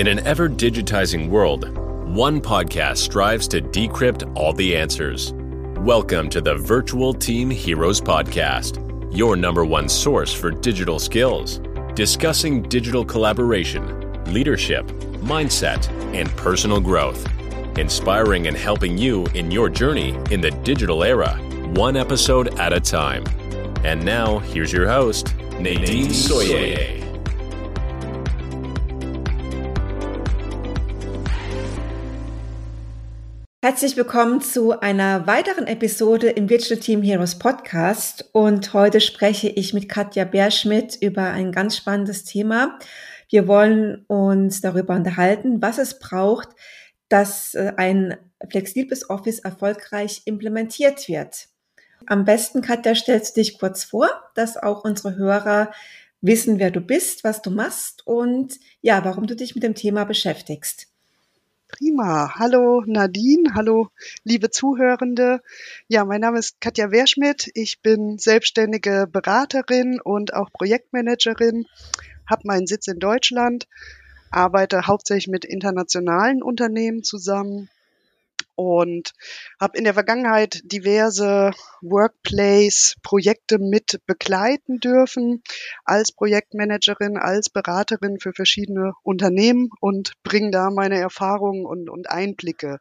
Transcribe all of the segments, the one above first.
In an ever digitizing world, one podcast strives to decrypt all the answers. Welcome to the Virtual Team Heroes Podcast, your number one source for digital skills, discussing digital collaboration, leadership, mindset, and personal growth, inspiring and helping you in your journey in the digital era, one episode at a time. And now, here's your host, Nadine Soye. Herzlich willkommen zu einer weiteren Episode im Digital Team Heroes Podcast. Und heute spreche ich mit Katja Bärschmidt über ein ganz spannendes Thema. Wir wollen uns darüber unterhalten, was es braucht, dass äh, ein flexibles Office erfolgreich implementiert wird. Am besten, Katja, stellst du dich kurz vor, dass auch unsere Hörer wissen, wer du bist, was du machst und ja, warum du dich mit dem Thema beschäftigst. Prima. Hallo Nadine, hallo liebe Zuhörende. Ja, mein Name ist Katja Wehrschmidt. Ich bin selbstständige Beraterin und auch Projektmanagerin, habe meinen Sitz in Deutschland, arbeite hauptsächlich mit internationalen Unternehmen zusammen und habe in der Vergangenheit diverse Workplace-Projekte mit begleiten dürfen als Projektmanagerin, als Beraterin für verschiedene Unternehmen und bringe da meine Erfahrungen und, und Einblicke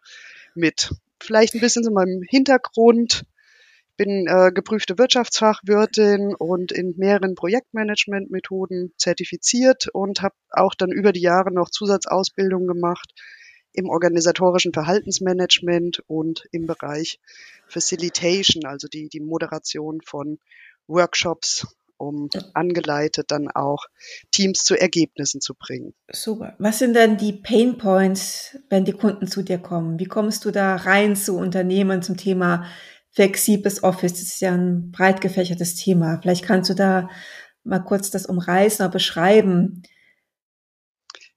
mit. Vielleicht ein bisschen zu meinem Hintergrund. Ich bin äh, geprüfte Wirtschaftsfachwirtin und in mehreren Projektmanagement-Methoden zertifiziert und habe auch dann über die Jahre noch Zusatzausbildung gemacht im organisatorischen Verhaltensmanagement und im Bereich Facilitation, also die, die Moderation von Workshops, um angeleitet dann auch Teams zu Ergebnissen zu bringen. Super. Was sind denn die Pain Points, wenn die Kunden zu dir kommen? Wie kommst du da rein zu Unternehmen zum Thema flexibles Office? Das ist ja ein breit gefächertes Thema. Vielleicht kannst du da mal kurz das umreißen oder beschreiben.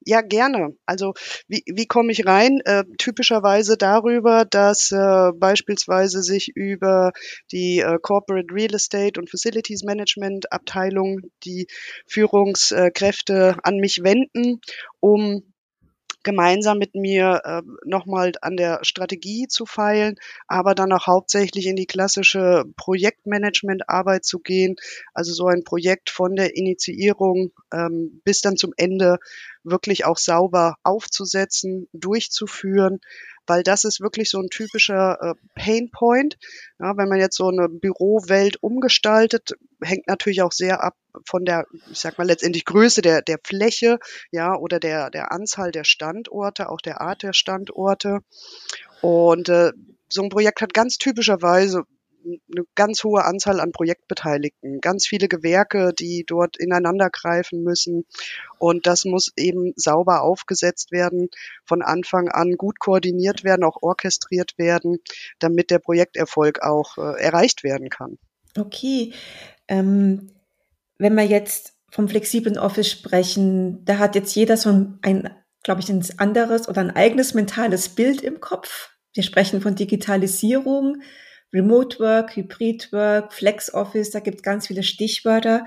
Ja, gerne. Also wie, wie komme ich rein? Äh, typischerweise darüber, dass äh, beispielsweise sich über die äh, Corporate Real Estate und Facilities Management Abteilung die Führungskräfte an mich wenden, um gemeinsam mit mir äh, nochmal an der Strategie zu feilen, aber dann auch hauptsächlich in die klassische Projektmanagement-Arbeit zu gehen. Also so ein Projekt von der Initiierung ähm, bis dann zum Ende wirklich auch sauber aufzusetzen, durchzuführen, weil das ist wirklich so ein typischer äh, Pain Point. Ja, wenn man jetzt so eine Bürowelt umgestaltet, hängt natürlich auch sehr ab von der, ich sag mal letztendlich Größe der, der Fläche, ja, oder der, der Anzahl der Standorte, auch der Art der Standorte. Und äh, so ein Projekt hat ganz typischerweise eine ganz hohe Anzahl an Projektbeteiligten, ganz viele Gewerke, die dort ineinander greifen müssen. Und das muss eben sauber aufgesetzt werden, von Anfang an gut koordiniert werden, auch orchestriert werden, damit der Projekterfolg auch äh, erreicht werden kann. Okay. Ähm, wenn wir jetzt vom flexiblen Office sprechen, da hat jetzt jeder so ein, glaube ich, ein anderes oder ein eigenes mentales Bild im Kopf. Wir sprechen von Digitalisierung, Remote Work, Hybrid Work, Flex Office, da gibt es ganz viele Stichwörter.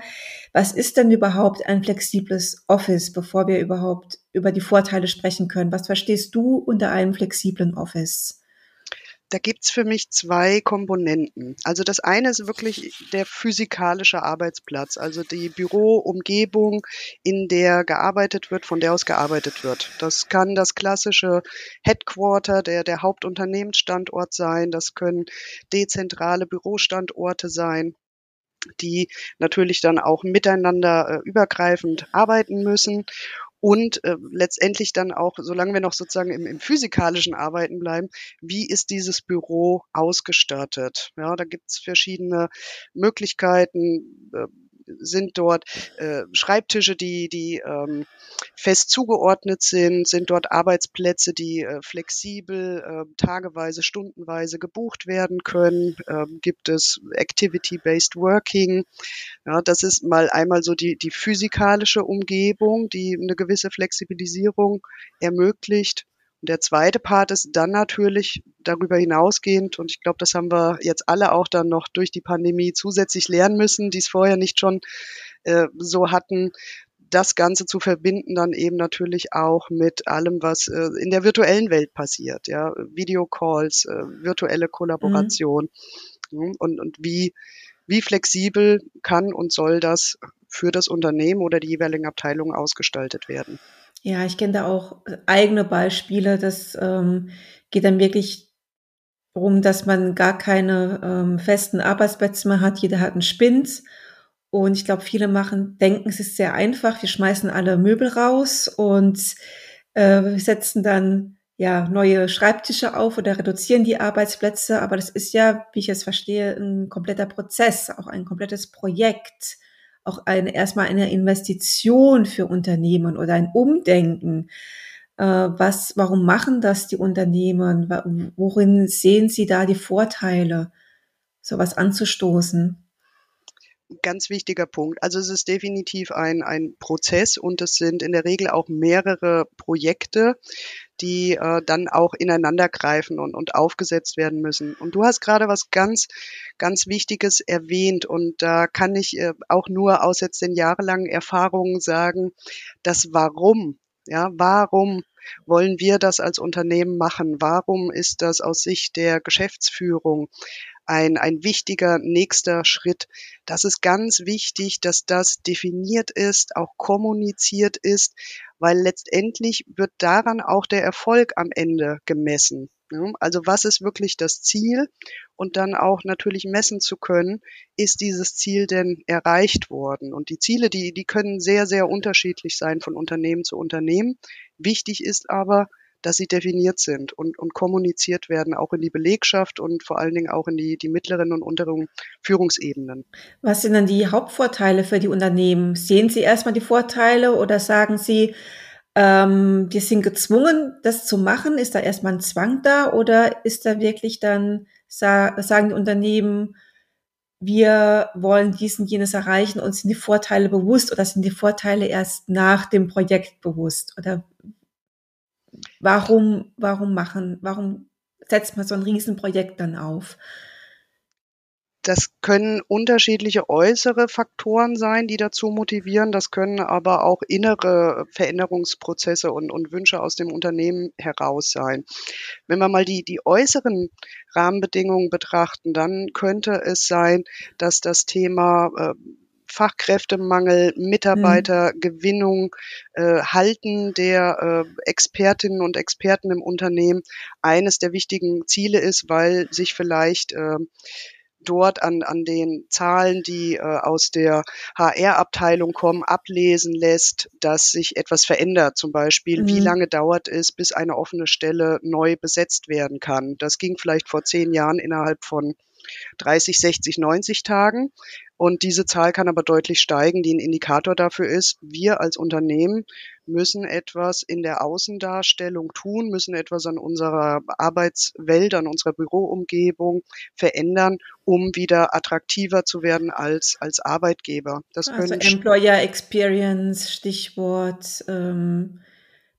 Was ist denn überhaupt ein flexibles Office, bevor wir überhaupt über die Vorteile sprechen können? Was verstehst du unter einem flexiblen Office? Da gibt's für mich zwei Komponenten. Also das eine ist wirklich der physikalische Arbeitsplatz, also die Büroumgebung, in der gearbeitet wird, von der aus gearbeitet wird. Das kann das klassische Headquarter, der, der Hauptunternehmensstandort sein, das können dezentrale Bürostandorte sein die natürlich dann auch miteinander äh, übergreifend arbeiten müssen und äh, letztendlich dann auch, solange wir noch sozusagen im, im physikalischen Arbeiten bleiben, wie ist dieses Büro ausgestattet? Ja, da gibt es verschiedene Möglichkeiten. Äh, sind dort äh, Schreibtische, die, die ähm, fest zugeordnet sind, sind dort Arbeitsplätze, die äh, flexibel, äh, tageweise, stundenweise gebucht werden können, äh, gibt es Activity-Based Working. Ja, das ist mal einmal so die, die physikalische Umgebung, die eine gewisse Flexibilisierung ermöglicht. Und der zweite Part ist dann natürlich darüber hinausgehend, und ich glaube, das haben wir jetzt alle auch dann noch durch die Pandemie zusätzlich lernen müssen, die es vorher nicht schon äh, so hatten, das Ganze zu verbinden dann eben natürlich auch mit allem, was äh, in der virtuellen Welt passiert, ja, Videocalls, äh, virtuelle Kollaboration mhm. und, und wie, wie flexibel kann und soll das für das Unternehmen oder die jeweiligen Abteilungen ausgestaltet werden. Ja, ich kenne da auch eigene Beispiele. Das ähm, geht dann wirklich darum, dass man gar keine ähm, festen Arbeitsplätze mehr hat. Jeder hat einen Spind und ich glaube, viele machen, denken, es ist sehr einfach. Wir schmeißen alle Möbel raus und äh, setzen dann ja neue Schreibtische auf oder reduzieren die Arbeitsplätze. Aber das ist ja, wie ich es verstehe, ein kompletter Prozess, auch ein komplettes Projekt, auch eine erstmal eine Investition für Unternehmen oder ein Umdenken. Äh, was, warum machen das die Unternehmen? Worin sehen Sie da die Vorteile, sowas anzustoßen? Ganz wichtiger Punkt. Also es ist definitiv ein, ein Prozess und es sind in der Regel auch mehrere Projekte, die äh, dann auch ineinander greifen und, und aufgesetzt werden müssen. Und du hast gerade was ganz, ganz Wichtiges erwähnt und da kann ich äh, auch nur aus jetzt den jahrelangen Erfahrungen sagen, das Warum, ja, warum wollen wir das als Unternehmen machen? Warum ist das aus Sicht der Geschäftsführung ein, ein wichtiger nächster Schritt. Das ist ganz wichtig, dass das definiert ist, auch kommuniziert ist, weil letztendlich wird daran auch der Erfolg am Ende gemessen. Also was ist wirklich das Ziel? Und dann auch natürlich messen zu können, ist dieses Ziel denn erreicht worden? Und die Ziele, die, die können sehr, sehr unterschiedlich sein von Unternehmen zu Unternehmen. Wichtig ist aber, dass sie definiert sind und, und kommuniziert werden, auch in die Belegschaft und vor allen Dingen auch in die, die mittleren und unteren Führungsebenen. Was sind dann die Hauptvorteile für die Unternehmen? Sehen Sie erstmal die Vorteile oder sagen Sie, ähm, wir sind gezwungen, das zu machen? Ist da erstmal ein Zwang da oder ist da wirklich dann, sagen die Unternehmen, wir wollen diesen, jenes erreichen und sind die Vorteile bewusst oder sind die Vorteile erst nach dem Projekt bewusst? Oder Warum, warum machen, warum setzt man so ein Riesenprojekt dann auf? Das können unterschiedliche äußere Faktoren sein, die dazu motivieren. Das können aber auch innere Veränderungsprozesse und, und Wünsche aus dem Unternehmen heraus sein. Wenn wir mal die, die äußeren Rahmenbedingungen betrachten, dann könnte es sein, dass das Thema äh, Fachkräftemangel, Mitarbeitergewinnung, äh, Halten der äh, Expertinnen und Experten im Unternehmen eines der wichtigen Ziele ist, weil sich vielleicht äh, dort an, an den Zahlen, die äh, aus der HR-Abteilung kommen, ablesen lässt, dass sich etwas verändert. Zum Beispiel, mhm. wie lange dauert es, bis eine offene Stelle neu besetzt werden kann. Das ging vielleicht vor zehn Jahren innerhalb von 30, 60, 90 Tagen. Und diese Zahl kann aber deutlich steigen, die ein Indikator dafür ist, wir als Unternehmen müssen etwas in der Außendarstellung tun, müssen etwas an unserer Arbeitswelt, an unserer Büroumgebung verändern, um wieder attraktiver zu werden als, als Arbeitgeber. Das also Employer Experience, Stichwort. Ähm,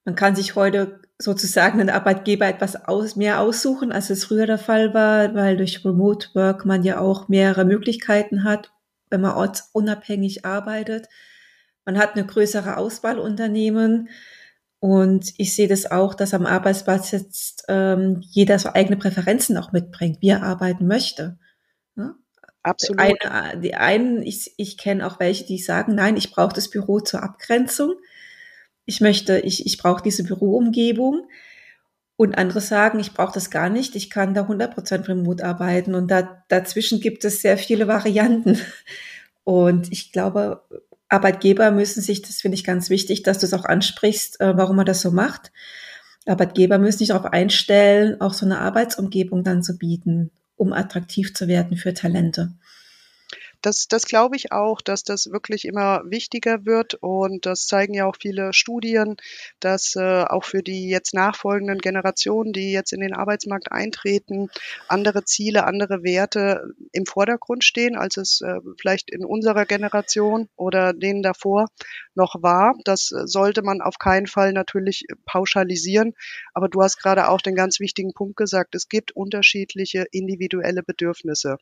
man kann sich heute sozusagen einen Arbeitgeber etwas aus, mehr aussuchen, als es früher der Fall war, weil durch Remote Work man ja auch mehrere Möglichkeiten hat, wenn man ortsunabhängig arbeitet. Man hat eine größere Auswahl Unternehmen. Und ich sehe das auch, dass am Arbeitsplatz jetzt ähm, jeder so eigene Präferenzen auch mitbringt, wie er arbeiten möchte. Ja? Absolut. Eine, die einen, ich, ich kenne auch welche, die sagen, nein, ich brauche das Büro zur Abgrenzung. Ich möchte, ich, ich brauche diese Büroumgebung. Und andere sagen, ich brauche das gar nicht, ich kann da 100% remote arbeiten. Und da, dazwischen gibt es sehr viele Varianten. Und ich glaube, Arbeitgeber müssen sich, das finde ich ganz wichtig, dass du es auch ansprichst, äh, warum man das so macht. Arbeitgeber müssen sich darauf einstellen, auch so eine Arbeitsumgebung dann zu bieten, um attraktiv zu werden für Talente das, das glaube ich auch, dass das wirklich immer wichtiger wird und das zeigen ja auch viele Studien, dass äh, auch für die jetzt nachfolgenden Generationen, die jetzt in den Arbeitsmarkt eintreten, andere Ziele, andere Werte im Vordergrund stehen, als es äh, vielleicht in unserer Generation oder denen davor noch war. Das sollte man auf keinen Fall natürlich pauschalisieren, aber du hast gerade auch den ganz wichtigen Punkt gesagt, es gibt unterschiedliche individuelle Bedürfnisse.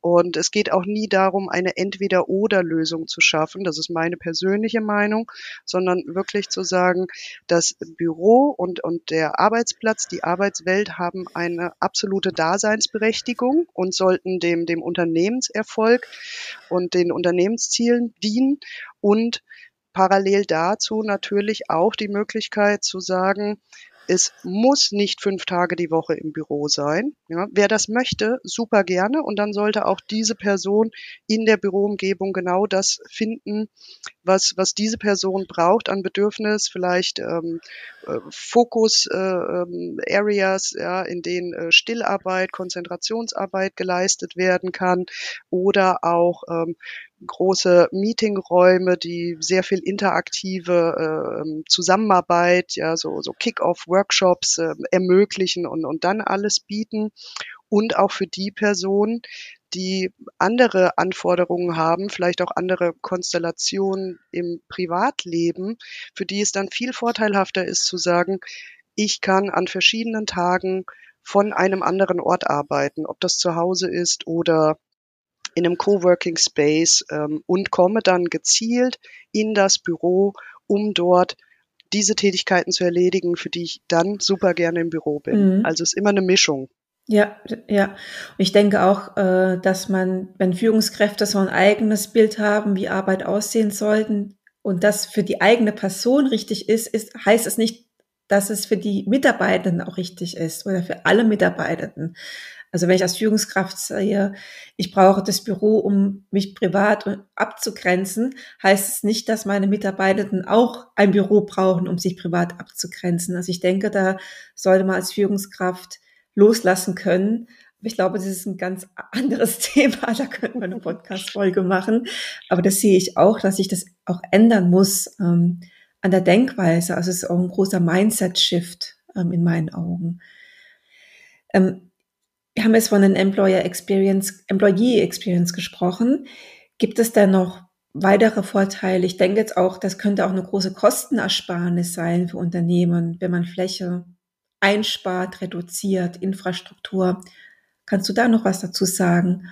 Und es geht auch nie darum, eine Entweder-Oder-Lösung zu schaffen. Das ist meine persönliche Meinung, sondern wirklich zu sagen, das Büro und, und der Arbeitsplatz, die Arbeitswelt haben eine absolute Daseinsberechtigung und sollten dem, dem Unternehmenserfolg und den Unternehmenszielen dienen und parallel dazu natürlich auch die Möglichkeit zu sagen, es muss nicht fünf Tage die Woche im Büro sein. Ja, wer das möchte, super gerne. Und dann sollte auch diese Person in der Büroumgebung genau das finden, was, was diese Person braucht an Bedürfnis, vielleicht ähm, äh, Fokus-Areas, äh, ähm, ja, in denen äh, Stillarbeit, Konzentrationsarbeit geleistet werden kann oder auch ähm, große Meetingräume, die sehr viel interaktive äh, Zusammenarbeit, ja, so, so Kick-off-Workshops äh, ermöglichen und, und dann alles bieten. Und auch für die Personen, die andere Anforderungen haben, vielleicht auch andere Konstellationen im Privatleben, für die es dann viel vorteilhafter ist zu sagen, ich kann an verschiedenen Tagen von einem anderen Ort arbeiten, ob das zu Hause ist oder in einem Coworking Space ähm, und komme dann gezielt in das Büro, um dort diese Tätigkeiten zu erledigen, für die ich dann super gerne im Büro bin. Mhm. Also es ist immer eine Mischung. Ja, ja. Und ich denke auch, äh, dass man, wenn Führungskräfte so ein eigenes Bild haben, wie Arbeit aussehen sollten und das für die eigene Person richtig ist, ist heißt es nicht, dass es für die Mitarbeitenden auch richtig ist oder für alle Mitarbeitenden. Also wenn ich als Führungskraft sehe, ich brauche das Büro, um mich privat abzugrenzen, heißt es nicht, dass meine Mitarbeitenden auch ein Büro brauchen, um sich privat abzugrenzen. Also ich denke, da sollte man als Führungskraft loslassen können. Ich glaube, das ist ein ganz anderes Thema. Da könnten wir eine Podcast-Folge machen. Aber das sehe ich auch, dass sich das auch ändern muss ähm, an der Denkweise. Also es ist auch ein großer Mindset-Shift ähm, in meinen Augen. Ähm, wir haben jetzt von den Employer Experience, Employee Experience gesprochen. Gibt es da noch weitere Vorteile? Ich denke jetzt auch, das könnte auch eine große Kostenersparnis sein für Unternehmen, wenn man Fläche einspart, reduziert, Infrastruktur. Kannst du da noch was dazu sagen?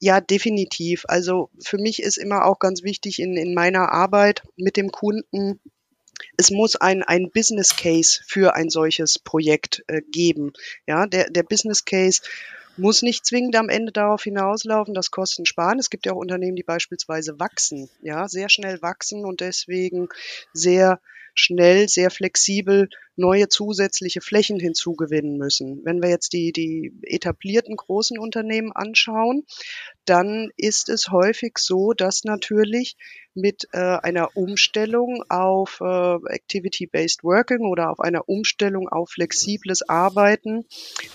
Ja, definitiv. Also für mich ist immer auch ganz wichtig in, in meiner Arbeit mit dem Kunden es muss ein, ein Business Case für ein solches Projekt äh, geben. Ja, der, der Business Case muss nicht zwingend am Ende darauf hinauslaufen, dass Kosten sparen. Es gibt ja auch Unternehmen, die beispielsweise wachsen, ja, sehr schnell wachsen und deswegen sehr schnell, sehr flexibel neue zusätzliche Flächen hinzugewinnen müssen. Wenn wir jetzt die, die etablierten großen Unternehmen anschauen, dann ist es häufig so, dass natürlich mit äh, einer Umstellung auf äh, Activity-Based Working oder auf einer Umstellung auf flexibles Arbeiten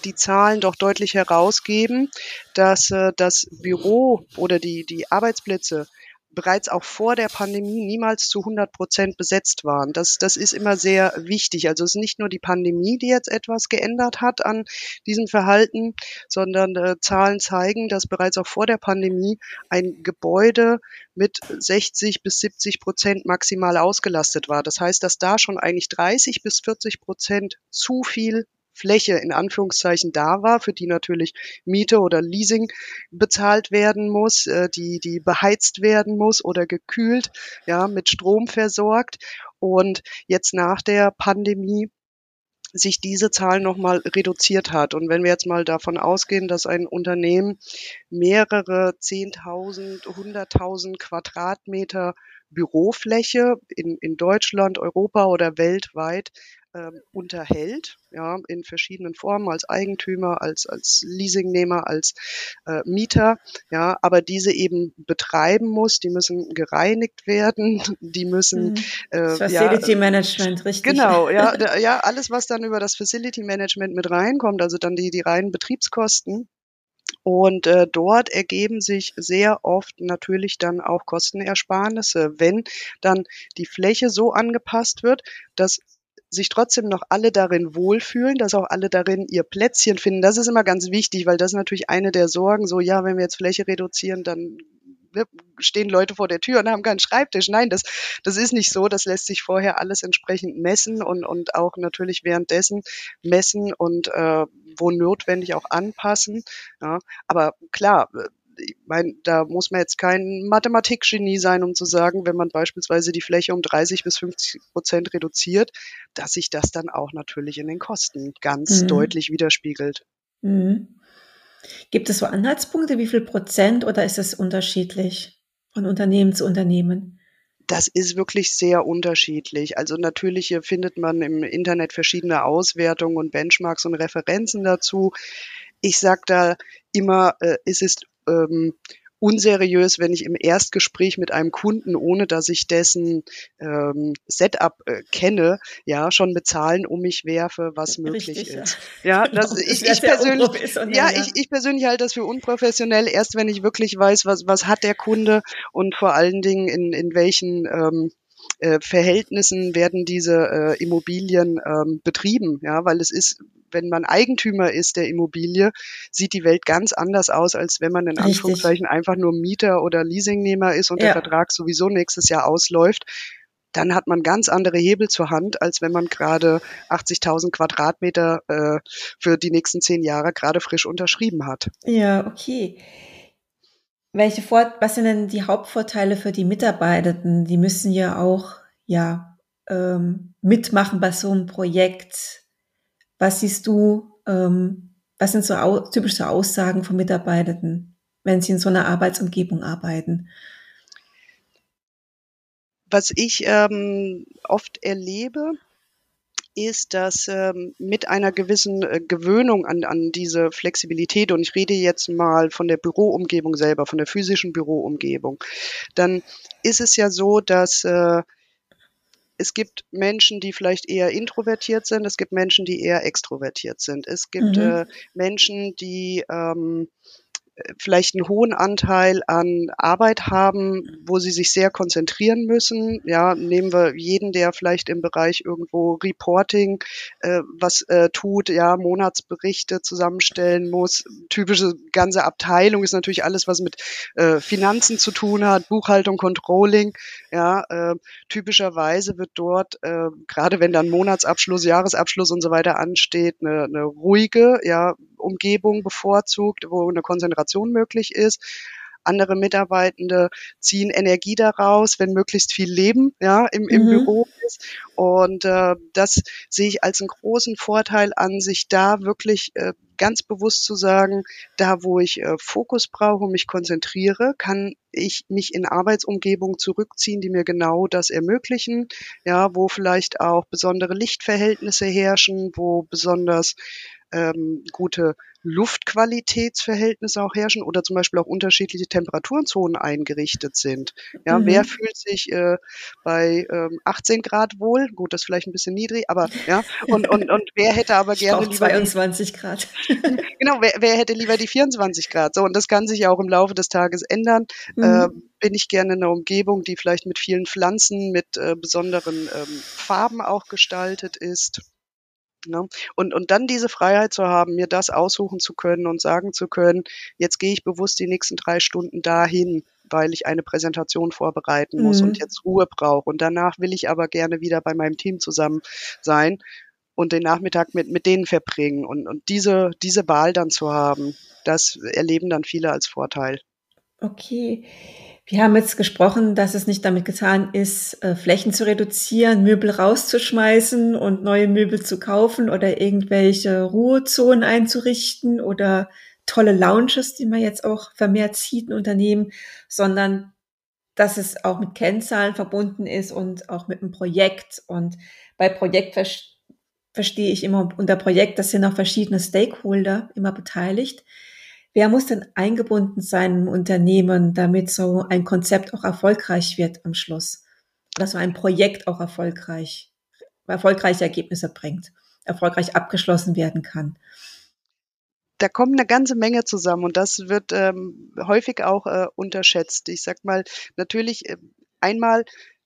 die Zahlen doch deutlich herausgeben, dass äh, das Büro oder die, die Arbeitsplätze bereits auch vor der Pandemie niemals zu 100 Prozent besetzt waren. Das, das ist immer sehr wichtig. Also es ist nicht nur die Pandemie, die jetzt etwas geändert hat an diesem Verhalten, sondern äh, Zahlen zeigen, dass bereits auch vor der Pandemie ein Gebäude mit 60 bis 70 Prozent maximal ausgelastet war. Das heißt, dass da schon eigentlich 30 bis 40 Prozent zu viel Fläche in Anführungszeichen da war, für die natürlich Miete oder Leasing bezahlt werden muss, äh, die, die beheizt werden muss oder gekühlt, ja, mit Strom versorgt. Und jetzt nach der Pandemie sich diese Zahl nochmal reduziert hat. Und wenn wir jetzt mal davon ausgehen, dass ein Unternehmen mehrere 10.000, 100.000 Quadratmeter Bürofläche in, in Deutschland, Europa oder weltweit ähm, unterhält, ja, in verschiedenen Formen, als Eigentümer, als, als Leasingnehmer, als äh, Mieter, ja, aber diese eben betreiben muss, die müssen gereinigt werden, die müssen mhm. äh, Facility ja, Management, richtig. Genau, ja, da, ja, alles, was dann über das Facility Management mit reinkommt, also dann die, die reinen Betriebskosten, und äh, dort ergeben sich sehr oft natürlich dann auch Kostenersparnisse, wenn dann die Fläche so angepasst wird, dass sich trotzdem noch alle darin wohlfühlen, dass auch alle darin ihr Plätzchen finden. Das ist immer ganz wichtig, weil das ist natürlich eine der Sorgen, so ja, wenn wir jetzt Fläche reduzieren, dann ne, stehen Leute vor der Tür und haben keinen Schreibtisch. Nein, das, das ist nicht so. Das lässt sich vorher alles entsprechend messen und, und auch natürlich währenddessen messen und äh, wo notwendig auch anpassen. Ja. Aber klar, ich meine, da muss man jetzt kein Mathematikgenie sein, um zu sagen, wenn man beispielsweise die Fläche um 30 bis 50 Prozent reduziert, dass sich das dann auch natürlich in den Kosten ganz mhm. deutlich widerspiegelt. Mhm. Gibt es so Anhaltspunkte, wie viel Prozent oder ist es unterschiedlich von Unternehmen zu Unternehmen? Das ist wirklich sehr unterschiedlich. Also natürlich findet man im Internet verschiedene Auswertungen und Benchmarks und Referenzen dazu. Ich sage da immer, äh, es ist ähm, unseriös, wenn ich im Erstgespräch mit einem Kunden, ohne dass ich dessen ähm, Setup äh, kenne, ja, schon bezahlen um mich werfe, was möglich Richtig, ist. Ja, ja das, ich, ich persönlich, ja, ja, Ich, ich persönlich halte das für unprofessionell, erst wenn ich wirklich weiß, was, was hat der Kunde und vor allen Dingen in, in welchen ähm, äh, Verhältnissen werden diese äh, Immobilien ähm, betrieben, ja, weil es ist, wenn man Eigentümer ist der Immobilie, sieht die Welt ganz anders aus, als wenn man in Richtig. Anführungszeichen einfach nur Mieter oder Leasingnehmer ist und ja. der Vertrag sowieso nächstes Jahr ausläuft dann hat man ganz andere Hebel zur Hand, als wenn man gerade 80.000 Quadratmeter äh, für die nächsten zehn Jahre gerade frisch unterschrieben hat. Ja, okay. Welche Vor was sind denn die Hauptvorteile für die Mitarbeitenden? Die müssen ja auch ja ähm, mitmachen bei so einem Projekt. Was siehst du? Ähm, was sind so au typische Aussagen von Mitarbeitenden, wenn sie in so einer Arbeitsumgebung arbeiten? Was ich ähm, oft erlebe, ist, dass ähm, mit einer gewissen äh, Gewöhnung an, an diese Flexibilität, und ich rede jetzt mal von der Büroumgebung selber, von der physischen Büroumgebung, dann ist es ja so, dass äh, es gibt Menschen, die vielleicht eher introvertiert sind, es gibt Menschen, die eher extrovertiert sind, es gibt mhm. äh, Menschen, die ähm, vielleicht einen hohen Anteil an Arbeit haben, wo sie sich sehr konzentrieren müssen. Ja, nehmen wir jeden, der vielleicht im Bereich irgendwo Reporting äh, was äh, tut, ja, Monatsberichte zusammenstellen muss. Typische ganze Abteilung ist natürlich alles, was mit äh, Finanzen zu tun hat, Buchhaltung, Controlling. Ja, äh, typischerweise wird dort, äh, gerade wenn dann Monatsabschluss, Jahresabschluss und so weiter ansteht, eine, eine ruhige, ja, Umgebung bevorzugt, wo eine Konzentration möglich ist. Andere Mitarbeitende ziehen Energie daraus, wenn möglichst viel Leben ja, im, im mhm. Büro ist. Und äh, das sehe ich als einen großen Vorteil an, sich da wirklich äh, ganz bewusst zu sagen, da wo ich äh, Fokus brauche und mich konzentriere, kann ich mich in Arbeitsumgebungen zurückziehen, die mir genau das ermöglichen, ja, wo vielleicht auch besondere Lichtverhältnisse herrschen, wo besonders ähm, gute Luftqualitätsverhältnisse auch herrschen oder zum Beispiel auch unterschiedliche Temperaturenzonen eingerichtet sind. Ja, mhm. wer fühlt sich äh, bei ähm, 18 Grad wohl? Gut, das ist vielleicht ein bisschen niedrig, aber ja. Und, und, und wer hätte aber gerne lieber 22 die, Grad. genau, wer, wer hätte lieber die 24 Grad? So, und das kann sich ja auch im Laufe des Tages ändern. Mhm. Äh, bin ich gerne in einer Umgebung, die vielleicht mit vielen Pflanzen, mit äh, besonderen ähm, Farben auch gestaltet ist. Ne? Und, und dann diese Freiheit zu haben, mir das aussuchen zu können und sagen zu können, jetzt gehe ich bewusst die nächsten drei Stunden dahin, weil ich eine Präsentation vorbereiten muss mhm. und jetzt Ruhe brauche. Und danach will ich aber gerne wieder bei meinem Team zusammen sein und den Nachmittag mit, mit denen verbringen. Und, und diese, diese Wahl dann zu haben, das erleben dann viele als Vorteil. Okay. Wir haben jetzt gesprochen, dass es nicht damit getan ist, äh, Flächen zu reduzieren, Möbel rauszuschmeißen und neue Möbel zu kaufen oder irgendwelche Ruhezonen einzurichten oder tolle Lounges, die man jetzt auch vermehrt sieht in Unternehmen, sondern dass es auch mit Kennzahlen verbunden ist und auch mit einem Projekt. Und bei Projekt verstehe ich immer unter Projekt, das sind auch verschiedene Stakeholder immer beteiligt. Wer muss denn eingebunden sein im Unternehmen, damit so ein Konzept auch erfolgreich wird am Schluss? Dass so ein Projekt auch erfolgreich, erfolgreiche Ergebnisse bringt, erfolgreich abgeschlossen werden kann? da kommen eine ganze Menge zusammen und das wird ähm, häufig auch äh, unterschätzt. Ich sag mal, natürlich äh, einmal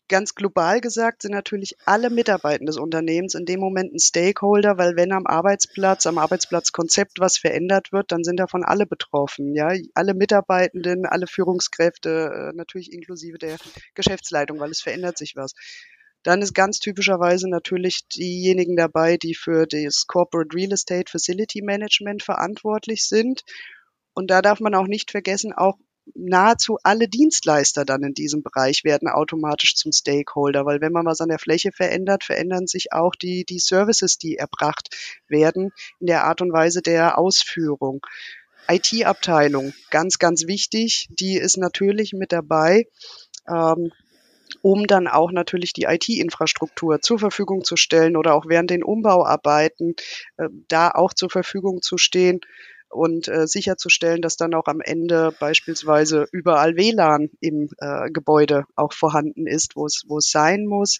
ganz global gesagt sind natürlich alle Mitarbeitenden des Unternehmens in dem Moment ein Stakeholder, weil wenn am Arbeitsplatz, am Arbeitsplatzkonzept was verändert wird, dann sind davon alle betroffen. Ja, alle Mitarbeitenden, alle Führungskräfte, äh, natürlich inklusive der Geschäftsleitung, weil es verändert sich was. Dann ist ganz typischerweise natürlich diejenigen dabei, die für das Corporate Real Estate Facility Management verantwortlich sind. Und da darf man auch nicht vergessen, auch nahezu alle Dienstleister dann in diesem Bereich werden automatisch zum Stakeholder, weil wenn man was an der Fläche verändert, verändern sich auch die, die Services, die erbracht werden in der Art und Weise der Ausführung. IT-Abteilung, ganz, ganz wichtig, die ist natürlich mit dabei. Ähm, um dann auch natürlich die IT-Infrastruktur zur Verfügung zu stellen oder auch während den Umbauarbeiten äh, da auch zur Verfügung zu stehen und äh, sicherzustellen, dass dann auch am Ende beispielsweise überall WLAN im äh, Gebäude auch vorhanden ist, wo es, wo es sein muss.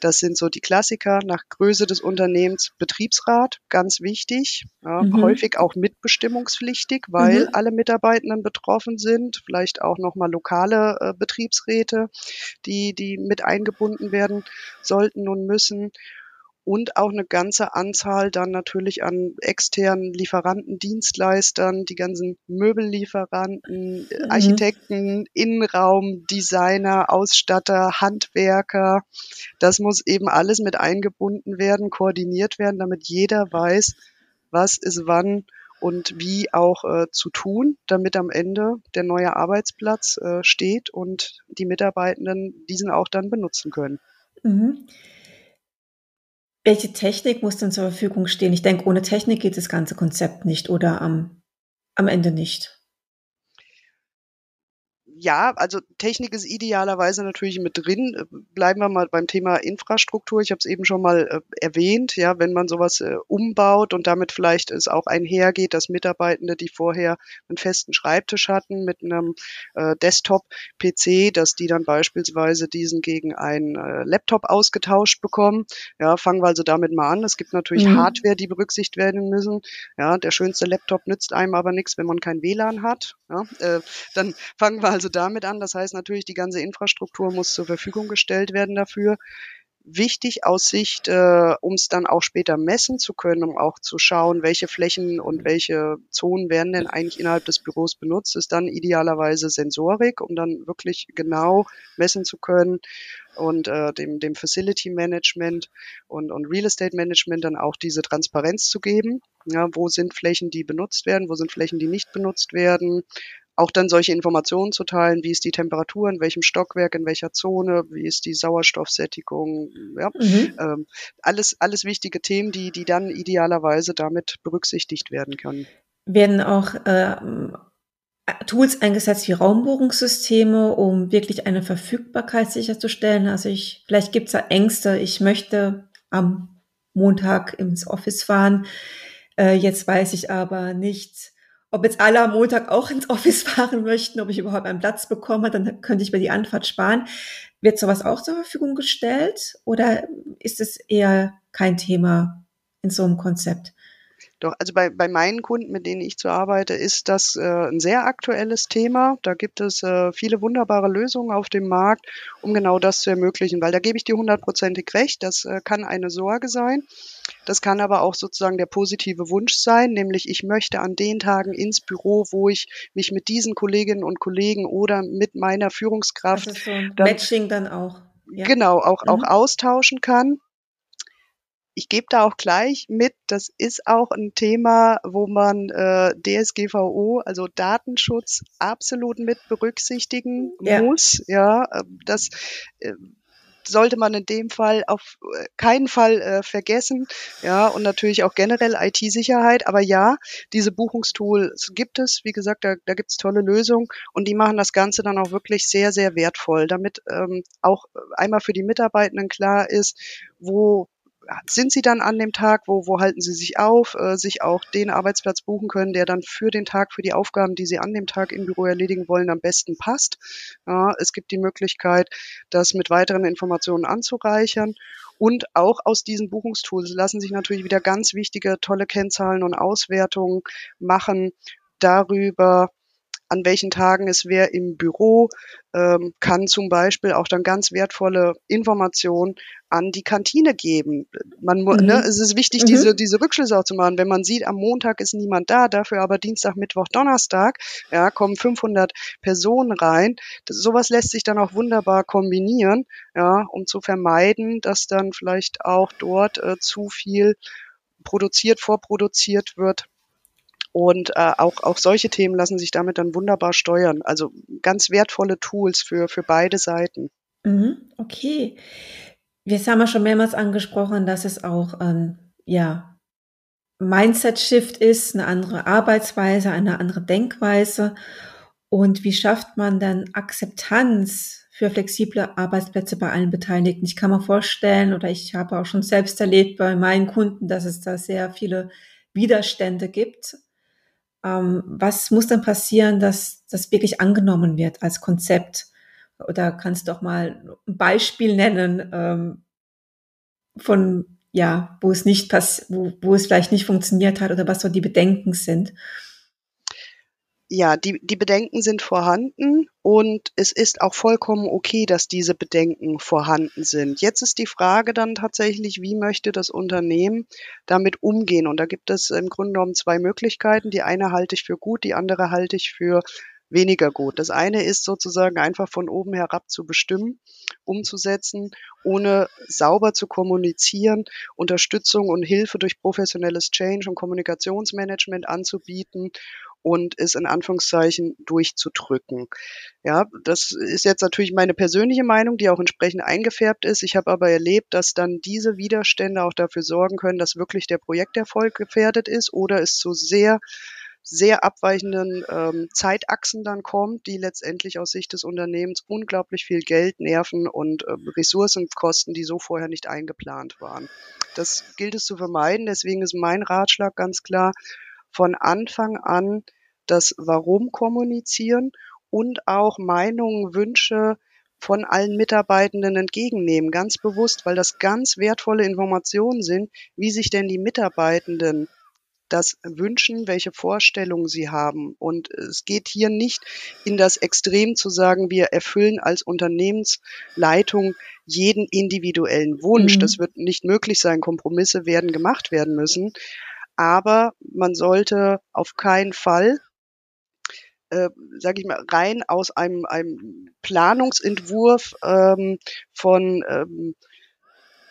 Das sind so die Klassiker nach Größe des Unternehmens. Betriebsrat, ganz wichtig, ja, mhm. häufig auch mitbestimmungspflichtig, weil mhm. alle Mitarbeitenden betroffen sind, vielleicht auch nochmal lokale äh, Betriebsräte, die, die mit eingebunden werden sollten und müssen und auch eine ganze Anzahl dann natürlich an externen Lieferanten, Dienstleistern, die ganzen Möbellieferanten, mhm. Architekten, Innenraum, Designer, Ausstatter, Handwerker. Das muss eben alles mit eingebunden werden, koordiniert werden, damit jeder weiß, was ist wann und wie auch äh, zu tun, damit am Ende der neue Arbeitsplatz äh, steht und die Mitarbeitenden diesen auch dann benutzen können. Mhm. Welche Technik muss denn zur Verfügung stehen? Ich denke, ohne Technik geht das ganze Konzept nicht oder am, am Ende nicht ja, also Technik ist idealerweise natürlich mit drin. Bleiben wir mal beim Thema Infrastruktur. Ich habe es eben schon mal äh, erwähnt, ja, wenn man sowas äh, umbaut und damit vielleicht es auch einhergeht, dass Mitarbeitende, die vorher einen festen Schreibtisch hatten mit einem äh, Desktop-PC, dass die dann beispielsweise diesen gegen einen äh, Laptop ausgetauscht bekommen. Ja, fangen wir also damit mal an. Es gibt natürlich mhm. Hardware, die berücksichtigt werden müssen. Ja, der schönste Laptop nützt einem aber nichts, wenn man kein WLAN hat. Ja, äh, dann fangen wir also also damit an. Das heißt natürlich, die ganze Infrastruktur muss zur Verfügung gestellt werden dafür. Wichtig aus Sicht, äh, um es dann auch später messen zu können, um auch zu schauen, welche Flächen und welche Zonen werden denn eigentlich innerhalb des Büros benutzt, ist dann idealerweise Sensorik, um dann wirklich genau messen zu können und äh, dem, dem Facility Management und, und Real Estate Management dann auch diese Transparenz zu geben. Ja, wo sind Flächen, die benutzt werden, wo sind Flächen, die nicht benutzt werden, auch dann solche Informationen zu teilen, wie ist die Temperatur, in welchem Stockwerk, in welcher Zone, wie ist die Sauerstoffsättigung, ja, mhm. ähm, alles, alles wichtige Themen, die, die dann idealerweise damit berücksichtigt werden können. Werden auch äh, Tools eingesetzt wie Raumbuchungssysteme, um wirklich eine Verfügbarkeit sicherzustellen? Also ich, vielleicht gibt es da Ängste, ich möchte am Montag ins Office fahren. Äh, jetzt weiß ich aber nicht, ob jetzt alle am Montag auch ins Office fahren möchten, ob ich überhaupt einen Platz bekomme, dann könnte ich mir die Anfahrt sparen. Wird sowas auch zur Verfügung gestellt oder ist es eher kein Thema in so einem Konzept? Doch, also bei, bei meinen Kunden, mit denen ich zu arbeite, ist das äh, ein sehr aktuelles Thema. Da gibt es äh, viele wunderbare Lösungen auf dem Markt, um genau das zu ermöglichen, weil da gebe ich dir hundertprozentig recht. Das äh, kann eine Sorge sein. Das kann aber auch sozusagen der positive Wunsch sein, nämlich ich möchte an den Tagen ins Büro, wo ich mich mit diesen Kolleginnen und Kollegen oder mit meiner Führungskraft also so ein dann, Matching dann auch. Ja. Genau, auch, mhm. auch austauschen kann ich gebe da auch gleich mit, das ist auch ein Thema, wo man äh, DSGVO, also Datenschutz, absolut mit berücksichtigen ja. muss. Ja, ähm, das äh, sollte man in dem Fall auf äh, keinen Fall äh, vergessen. Ja, und natürlich auch generell IT-Sicherheit. Aber ja, diese Buchungstools gibt es. Wie gesagt, da, da gibt es tolle Lösungen und die machen das Ganze dann auch wirklich sehr, sehr wertvoll, damit ähm, auch einmal für die Mitarbeitenden klar ist, wo sind sie dann an dem Tag, wo, wo halten sie sich auf, äh, sich auch den Arbeitsplatz buchen können, der dann für den Tag, für die Aufgaben, die sie an dem Tag im Büro erledigen wollen, am besten passt. Ja, es gibt die Möglichkeit, das mit weiteren Informationen anzureichern. Und auch aus diesen Buchungstools lassen sich natürlich wieder ganz wichtige, tolle Kennzahlen und Auswertungen machen darüber, an welchen Tagen ist wer im Büro, ähm, kann zum Beispiel auch dann ganz wertvolle Informationen an die Kantine geben. Man, ne, mhm. ne, es ist wichtig, mhm. diese, diese Rückschlüsse auch zu machen. Wenn man sieht, am Montag ist niemand da, dafür aber Dienstag, Mittwoch, Donnerstag, ja, kommen 500 Personen rein. Das, sowas lässt sich dann auch wunderbar kombinieren, ja, um zu vermeiden, dass dann vielleicht auch dort äh, zu viel produziert, vorproduziert wird. Und äh, auch, auch solche Themen lassen sich damit dann wunderbar steuern. Also ganz wertvolle Tools für, für beide Seiten. Mhm, okay. Wir haben ja schon mehrmals angesprochen, dass es auch ein ja, Mindset-Shift ist, eine andere Arbeitsweise, eine andere Denkweise. Und wie schafft man dann Akzeptanz für flexible Arbeitsplätze bei allen Beteiligten? Ich kann mir vorstellen, oder ich habe auch schon selbst erlebt bei meinen Kunden, dass es da sehr viele Widerstände gibt. Ähm, was muss dann passieren, dass das wirklich angenommen wird als Konzept? Oder kannst du doch mal ein Beispiel nennen ähm, von, ja, wo es nicht pass wo, wo es vielleicht nicht funktioniert hat oder was so die Bedenken sind? Ja, die, die Bedenken sind vorhanden und es ist auch vollkommen okay, dass diese Bedenken vorhanden sind. Jetzt ist die Frage dann tatsächlich, wie möchte das Unternehmen damit umgehen? Und da gibt es im Grunde genommen zwei Möglichkeiten. Die eine halte ich für gut, die andere halte ich für weniger gut. Das eine ist sozusagen einfach von oben herab zu bestimmen, umzusetzen, ohne sauber zu kommunizieren, Unterstützung und Hilfe durch professionelles Change und Kommunikationsmanagement anzubieten und es in Anführungszeichen durchzudrücken. Ja, das ist jetzt natürlich meine persönliche Meinung, die auch entsprechend eingefärbt ist. Ich habe aber erlebt, dass dann diese Widerstände auch dafür sorgen können, dass wirklich der Projekterfolg gefährdet ist oder es zu sehr sehr abweichenden ähm, Zeitachsen dann kommt, die letztendlich aus Sicht des Unternehmens unglaublich viel Geld, Nerven und äh, Ressourcen kosten, die so vorher nicht eingeplant waren. Das gilt es zu vermeiden. Deswegen ist mein Ratschlag ganz klar, von Anfang an das Warum kommunizieren und auch Meinungen, Wünsche von allen Mitarbeitenden entgegennehmen, ganz bewusst, weil das ganz wertvolle Informationen sind, wie sich denn die Mitarbeitenden das wünschen, welche Vorstellungen sie haben. Und es geht hier nicht in das Extrem zu sagen, wir erfüllen als Unternehmensleitung jeden individuellen Wunsch. Mhm. Das wird nicht möglich sein. Kompromisse werden gemacht werden müssen. Aber man sollte auf keinen Fall äh, sage ich mal, rein aus einem, einem Planungsentwurf ähm, von, ähm,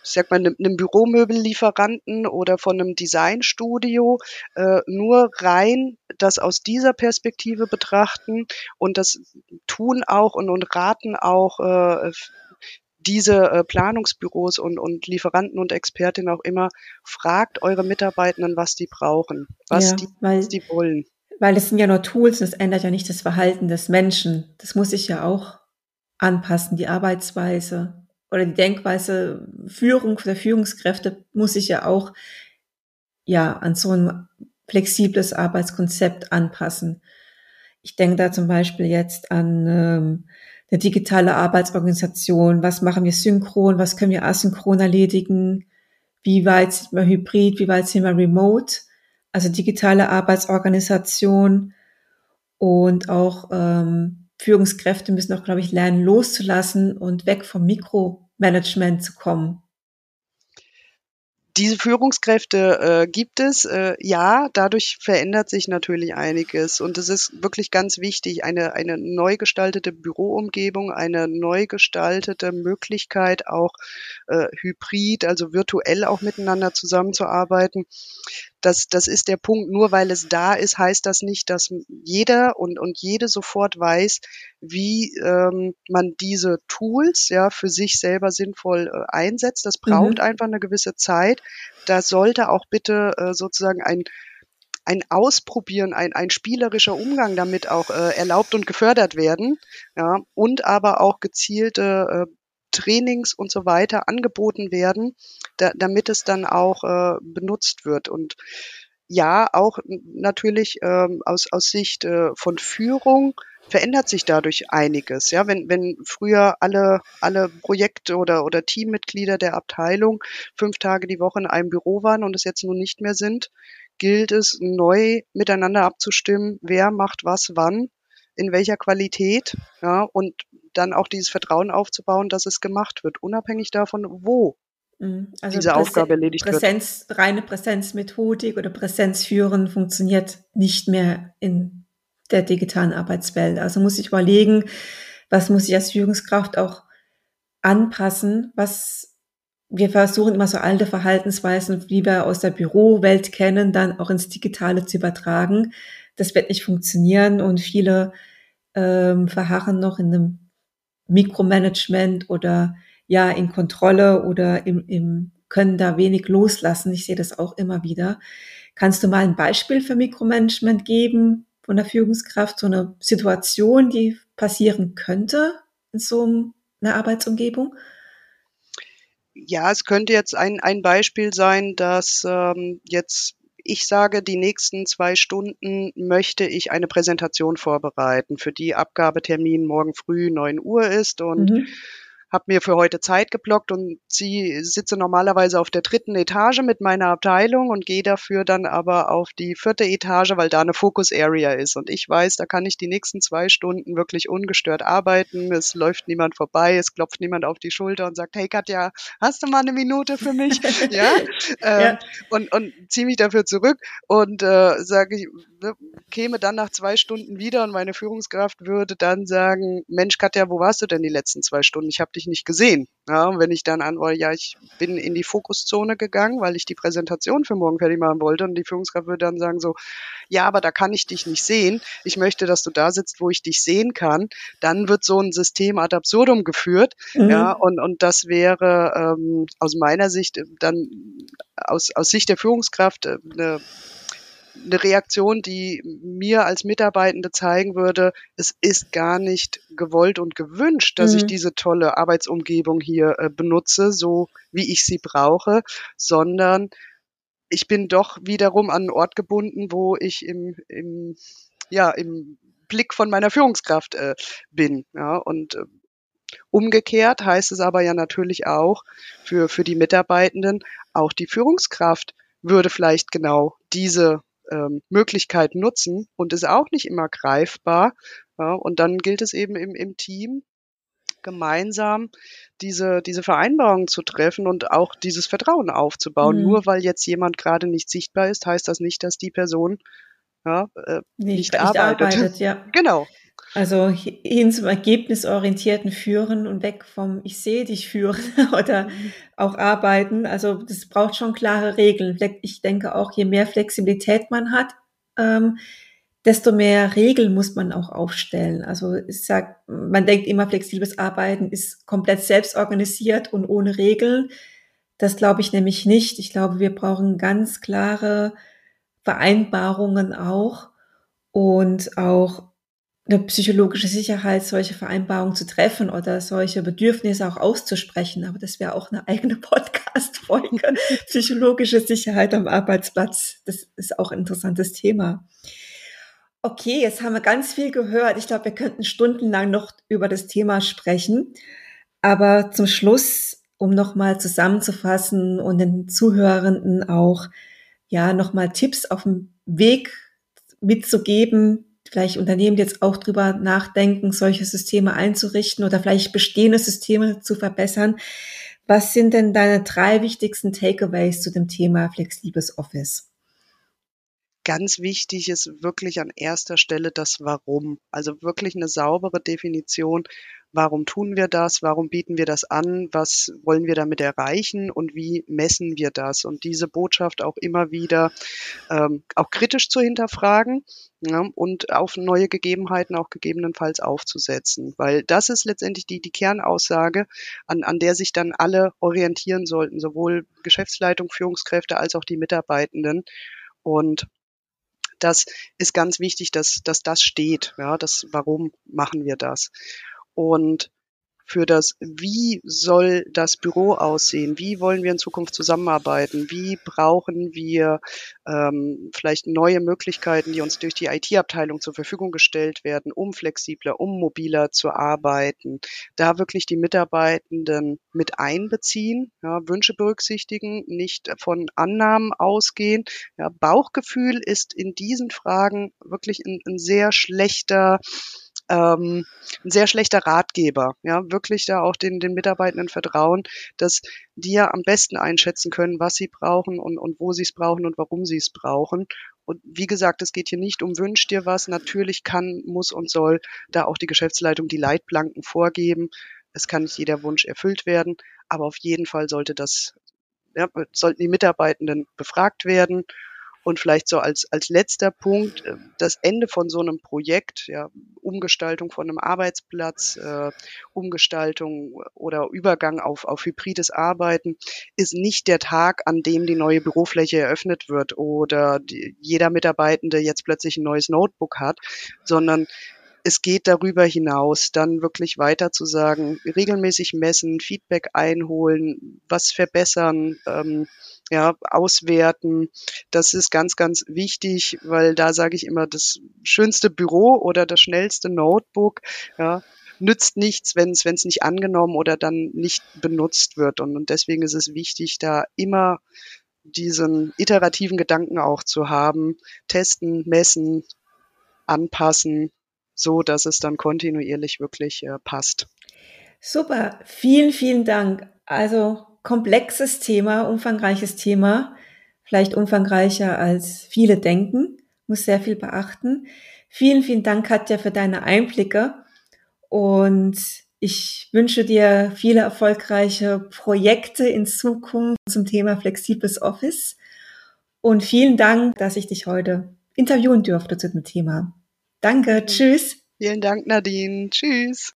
ich sag mal, einem, einem Büromöbellieferanten oder von einem Designstudio äh, nur rein das aus dieser Perspektive betrachten und das tun auch und, und raten auch äh, diese äh, Planungsbüros und, und Lieferanten und Expertinnen auch immer, fragt eure Mitarbeitenden, was die brauchen, was, ja, die, was die wollen weil es sind ja nur Tools und es ändert ja nicht das Verhalten des Menschen. Das muss sich ja auch anpassen, die Arbeitsweise oder die Denkweise Führung der Führungskräfte muss sich ja auch ja an so ein flexibles Arbeitskonzept anpassen. Ich denke da zum Beispiel jetzt an ähm, eine digitale Arbeitsorganisation. Was machen wir synchron? Was können wir asynchron erledigen? Wie weit sind wir hybrid? Wie weit sind wir remote? Also digitale Arbeitsorganisation und auch ähm, Führungskräfte müssen auch, glaube ich, lernen, loszulassen und weg vom Mikromanagement zu kommen. Diese Führungskräfte äh, gibt es, äh, ja, dadurch verändert sich natürlich einiges und es ist wirklich ganz wichtig, eine, eine neu gestaltete Büroumgebung, eine neu gestaltete Möglichkeit auch äh, hybrid, also virtuell auch miteinander zusammenzuarbeiten das, das ist der Punkt. Nur weil es da ist, heißt das nicht, dass jeder und, und jede sofort weiß, wie ähm, man diese Tools ja für sich selber sinnvoll äh, einsetzt. Das braucht mhm. einfach eine gewisse Zeit. Da sollte auch bitte äh, sozusagen ein ein Ausprobieren, ein, ein spielerischer Umgang damit auch äh, erlaubt und gefördert werden, ja, und aber auch gezielte äh, Trainings und so weiter angeboten werden, da, damit es dann auch äh, benutzt wird. Und ja, auch natürlich ähm, aus, aus Sicht äh, von Führung verändert sich dadurch einiges. Ja, wenn, wenn früher alle, alle Projekte oder, oder Teammitglieder der Abteilung fünf Tage die Woche in einem Büro waren und es jetzt nun nicht mehr sind, gilt es neu miteinander abzustimmen, wer macht was wann in welcher Qualität, ja, und dann auch dieses Vertrauen aufzubauen, dass es gemacht wird, unabhängig davon, wo mhm. also diese Präse Aufgabe erledigt Präsenz, wird. Reine Präsenzmethodik oder Präsenzführen funktioniert nicht mehr in der digitalen Arbeitswelt. Also muss ich überlegen, was muss ich als Führungskraft auch anpassen, was wir versuchen immer so alte Verhaltensweisen, wie wir aus der Bürowelt kennen, dann auch ins Digitale zu übertragen. Das wird nicht funktionieren und viele ähm, verharren noch in einem Mikromanagement oder ja in Kontrolle oder im, im können da wenig loslassen. Ich sehe das auch immer wieder. Kannst du mal ein Beispiel für Mikromanagement geben von der Führungskraft, so eine Situation, die passieren könnte in so einer Arbeitsumgebung? Ja, es könnte jetzt ein, ein Beispiel sein, dass ähm, jetzt ich sage, die nächsten zwei Stunden möchte ich eine Präsentation vorbereiten, für die Abgabetermin morgen früh neun Uhr ist und mhm habe mir für heute Zeit geblockt und sie sitze normalerweise auf der dritten Etage mit meiner Abteilung und gehe dafür dann aber auf die vierte Etage, weil da eine Focus Area ist. Und ich weiß, da kann ich die nächsten zwei Stunden wirklich ungestört arbeiten. Es läuft niemand vorbei, es klopft niemand auf die Schulter und sagt, hey Katja, hast du mal eine Minute für mich? ja? Ähm, ja. Und, und ziehe mich dafür zurück und äh, sage ich, ne, käme dann nach zwei Stunden wieder und meine Führungskraft würde dann sagen, Mensch Katja, wo warst du denn die letzten zwei Stunden? Ich habe dich nicht gesehen. Ja, und wenn ich dann antworte, ja, ich bin in die Fokuszone gegangen, weil ich die Präsentation für morgen fertig machen wollte und die Führungskraft würde dann sagen so, ja, aber da kann ich dich nicht sehen. Ich möchte, dass du da sitzt, wo ich dich sehen kann. Dann wird so ein System ad absurdum geführt. Mhm. Ja, und, und das wäre ähm, aus meiner Sicht dann aus, aus Sicht der Führungskraft äh, eine eine Reaktion, die mir als Mitarbeitende zeigen würde, es ist gar nicht gewollt und gewünscht, dass mhm. ich diese tolle Arbeitsumgebung hier äh, benutze, so wie ich sie brauche, sondern ich bin doch wiederum an einen Ort gebunden, wo ich im, im, ja, im Blick von meiner Führungskraft äh, bin. Ja, und äh, umgekehrt heißt es aber ja natürlich auch für, für die Mitarbeitenden, auch die Führungskraft würde vielleicht genau diese ähm, Möglichkeit nutzen und ist auch nicht immer greifbar. Ja, und dann gilt es eben im, im Team gemeinsam diese, diese Vereinbarungen zu treffen und auch dieses Vertrauen aufzubauen. Mhm. Nur weil jetzt jemand gerade nicht sichtbar ist, heißt das nicht, dass die Person ja, äh, nicht, nicht, arbeitet. arbeitet ja. Genau. Also hin zum ergebnisorientierten Führen und weg vom Ich sehe dich führen oder mhm. auch arbeiten. Also das braucht schon klare Regeln. Ich denke auch, je mehr Flexibilität man hat, ähm, desto mehr Regeln muss man auch aufstellen. Also ich sag, man denkt immer, flexibles Arbeiten ist komplett selbstorganisiert und ohne Regeln. Das glaube ich nämlich nicht. Ich glaube, wir brauchen ganz klare Vereinbarungen auch und auch eine psychologische Sicherheit, solche Vereinbarungen zu treffen oder solche Bedürfnisse auch auszusprechen. Aber das wäre auch eine eigene Podcast-Folge. Psychologische Sicherheit am Arbeitsplatz. Das ist auch ein interessantes Thema. Okay, jetzt haben wir ganz viel gehört. Ich glaube, wir könnten stundenlang noch über das Thema sprechen. Aber zum Schluss, um nochmal zusammenzufassen und den Zuhörenden auch, ja, nochmal Tipps auf dem Weg mitzugeben, vielleicht Unternehmen jetzt auch drüber nachdenken, solche Systeme einzurichten oder vielleicht bestehende Systeme zu verbessern. Was sind denn deine drei wichtigsten Takeaways zu dem Thema flexibles Office? Ganz wichtig ist wirklich an erster Stelle das Warum. Also wirklich eine saubere Definition, Warum tun wir das? Warum bieten wir das an? Was wollen wir damit erreichen? Und wie messen wir das? Und diese Botschaft auch immer wieder ähm, auch kritisch zu hinterfragen ja, und auf neue Gegebenheiten auch gegebenenfalls aufzusetzen. Weil das ist letztendlich die, die Kernaussage, an, an der sich dann alle orientieren sollten, sowohl Geschäftsleitung, Führungskräfte als auch die Mitarbeitenden. Und das ist ganz wichtig, dass, dass das steht. Ja, das, warum machen wir das? Und für das, wie soll das Büro aussehen, wie wollen wir in Zukunft zusammenarbeiten, wie brauchen wir ähm, vielleicht neue Möglichkeiten, die uns durch die IT-Abteilung zur Verfügung gestellt werden, um flexibler, um mobiler zu arbeiten, da wirklich die Mitarbeitenden mit einbeziehen, ja, Wünsche berücksichtigen, nicht von Annahmen ausgehen. Ja, Bauchgefühl ist in diesen Fragen wirklich ein, ein sehr schlechter ähm, ein sehr schlechter Ratgeber. Ja, wirklich da auch den, den Mitarbeitenden vertrauen, dass die ja am besten einschätzen können, was sie brauchen und, und wo sie es brauchen und warum sie es brauchen. Und wie gesagt, es geht hier nicht um Wünsch dir was. Natürlich kann, muss und soll da auch die Geschäftsleitung die Leitplanken vorgeben. Es kann nicht jeder Wunsch erfüllt werden, aber auf jeden Fall sollte das, ja, sollten die Mitarbeitenden befragt werden und vielleicht so als, als letzter Punkt, äh, das Ende von so einem Projekt, ja, Umgestaltung von einem Arbeitsplatz, äh, Umgestaltung oder Übergang auf, auf hybrides Arbeiten, ist nicht der Tag, an dem die neue Bürofläche eröffnet wird oder die, jeder Mitarbeitende jetzt plötzlich ein neues Notebook hat, sondern es geht darüber hinaus, dann wirklich weiter zu sagen, regelmäßig messen, Feedback einholen, was verbessern, ähm, ja, auswerten. Das ist ganz, ganz wichtig, weil da sage ich immer, das schönste Büro oder das schnellste Notebook, ja, nützt nichts, wenn es nicht angenommen oder dann nicht benutzt wird. Und, und deswegen ist es wichtig, da immer diesen iterativen Gedanken auch zu haben, testen, messen, anpassen, so dass es dann kontinuierlich wirklich äh, passt. Super, vielen, vielen Dank. Also komplexes Thema, umfangreiches Thema, vielleicht umfangreicher als viele denken, muss sehr viel beachten. Vielen, vielen Dank, Katja, für deine Einblicke und ich wünsche dir viele erfolgreiche Projekte in Zukunft zum Thema flexibles Office und vielen Dank, dass ich dich heute interviewen durfte zu dem Thema. Danke, tschüss. Vielen Dank, Nadine. Tschüss.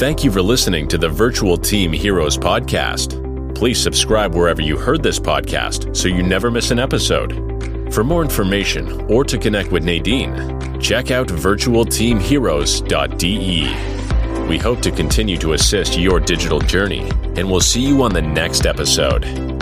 Thank you for listening to the Virtual Team Heroes podcast. Please subscribe wherever you heard this podcast so you never miss an episode. For more information or to connect with Nadine, check out virtualteamheroes.de. We hope to continue to assist your digital journey, and we'll see you on the next episode.